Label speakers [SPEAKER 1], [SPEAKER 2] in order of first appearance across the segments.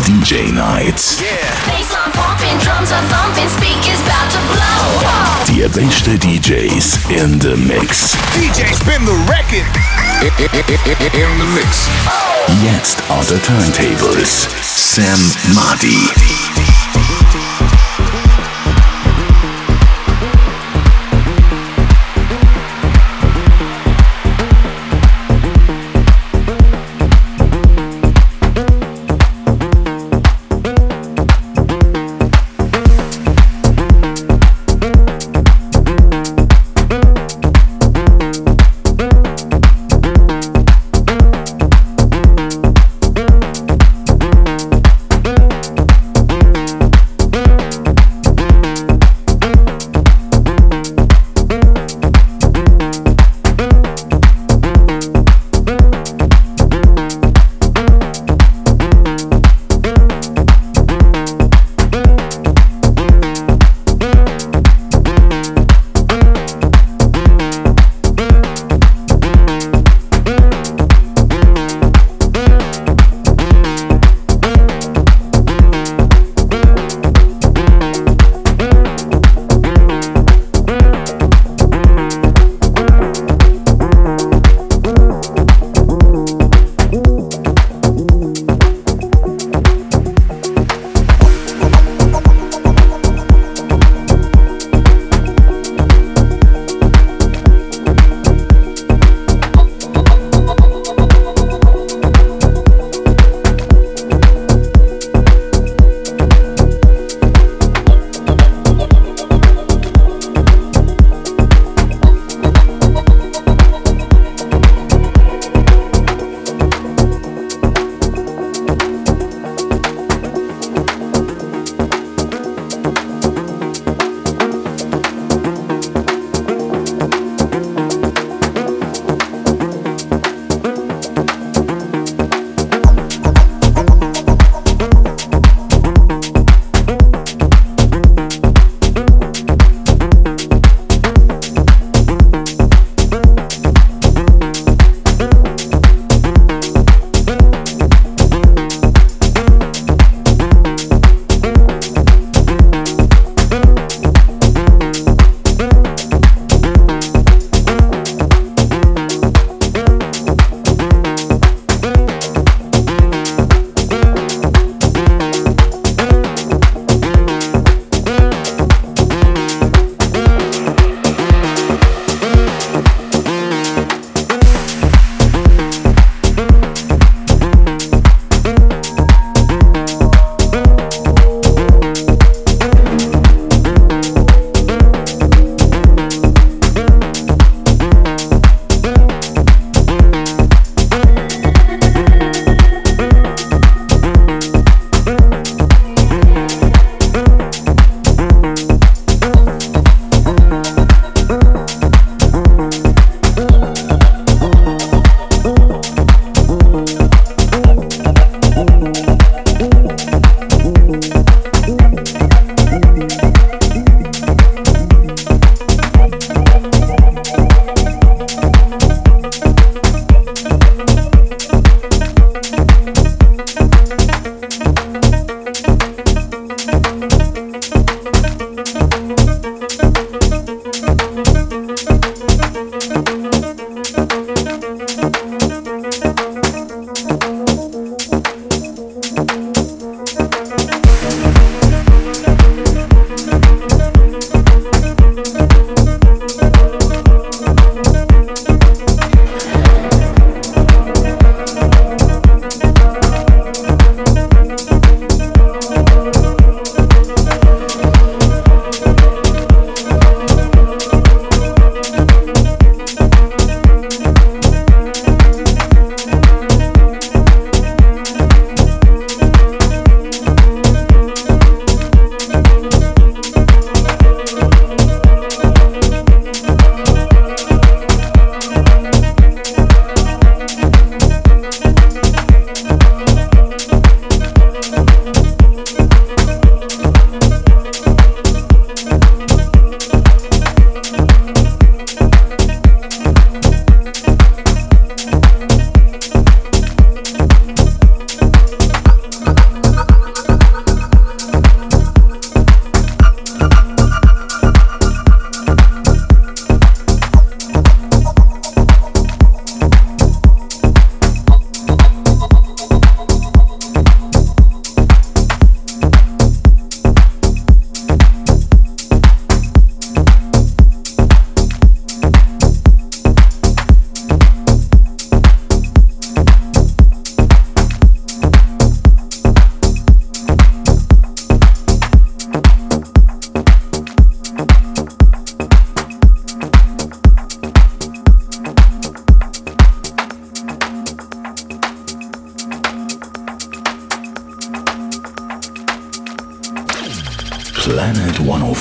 [SPEAKER 1] DJ Nights. The Die DJs in the mix.
[SPEAKER 2] DJ spin the record. In the mix.
[SPEAKER 1] Jetzt on the turntables. Sam Marty.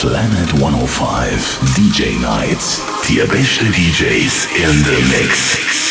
[SPEAKER 1] Planet 105 DJ Nights. Die beste DJs in the mix.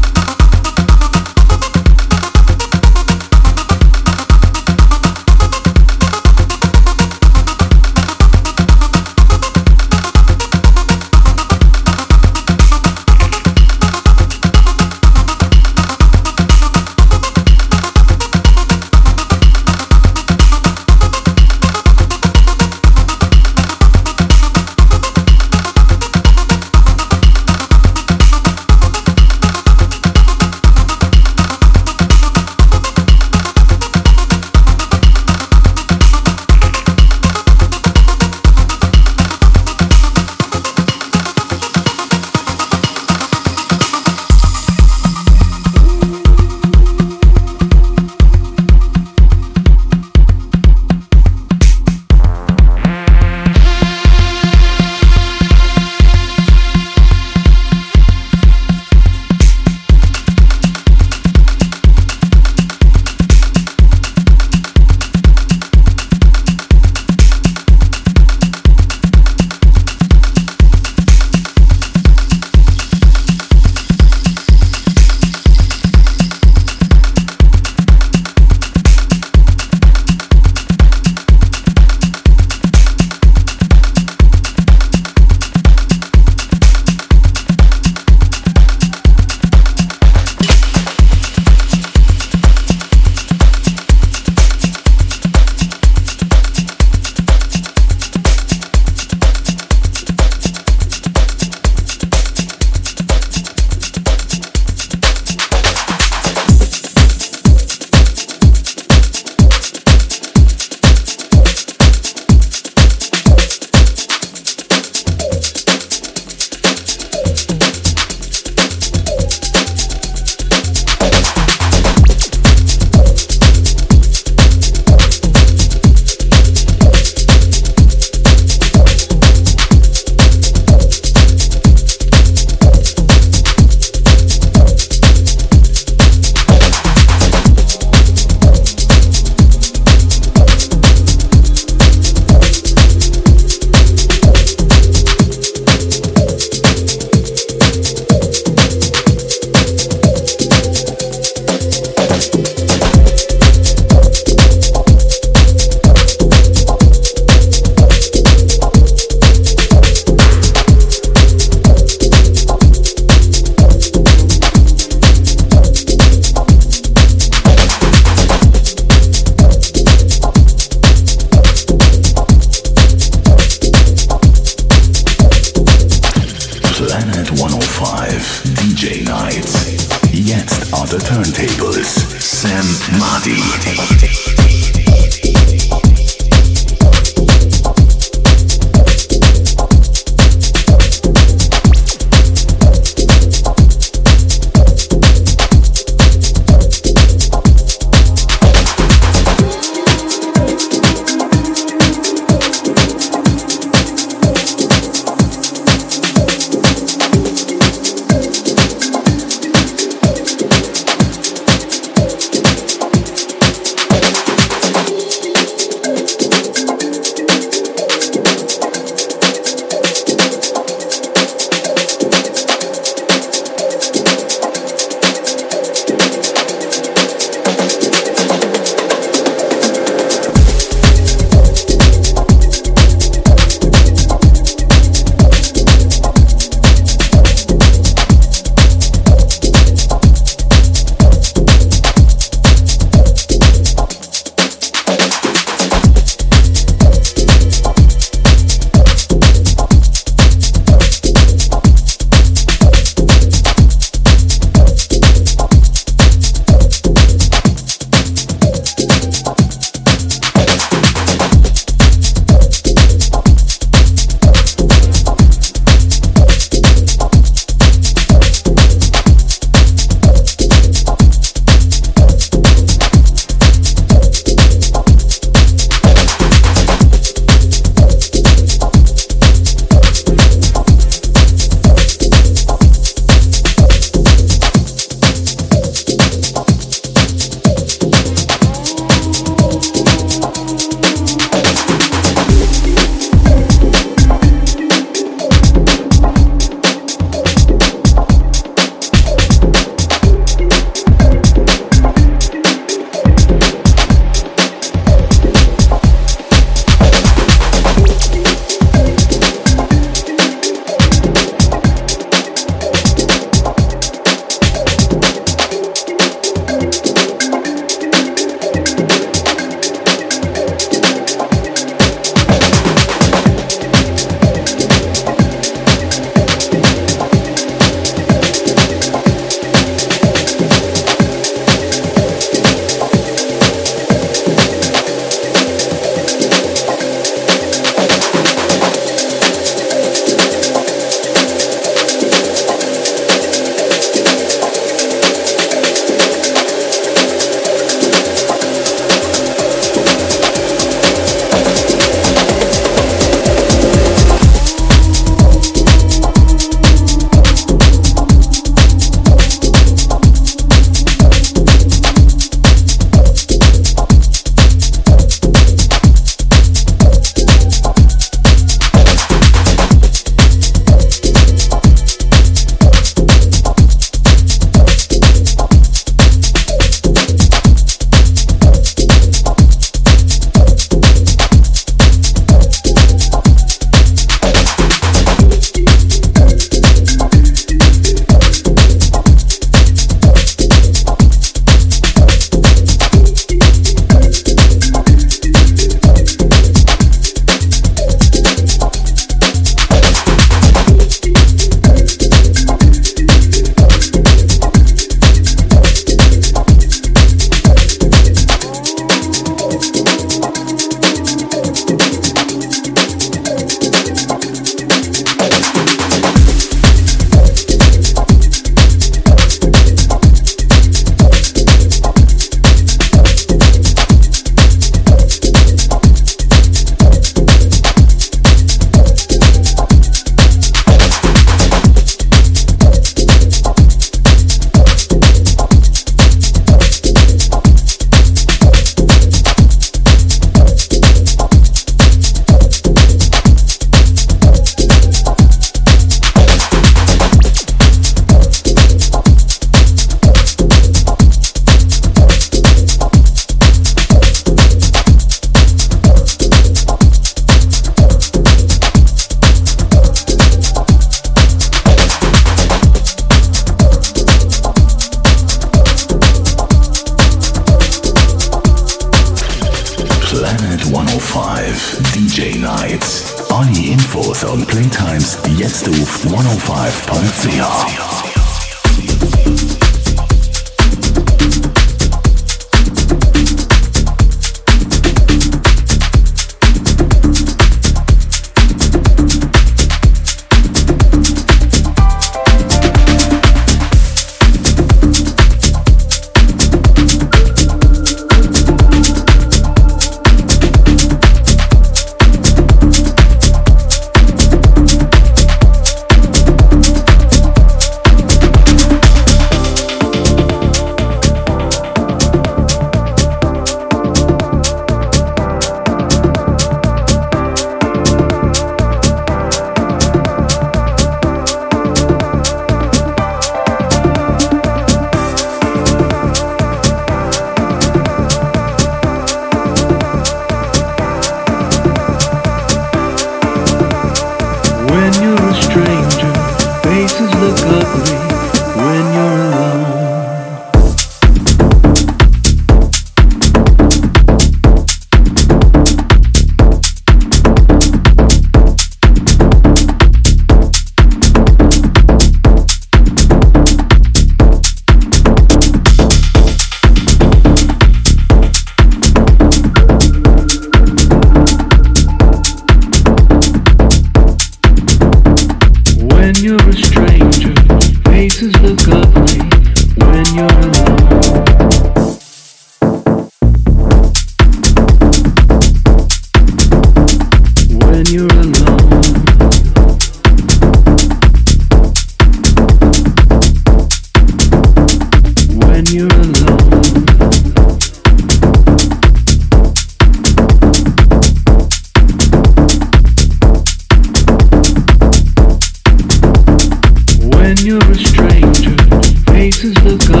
[SPEAKER 1] is the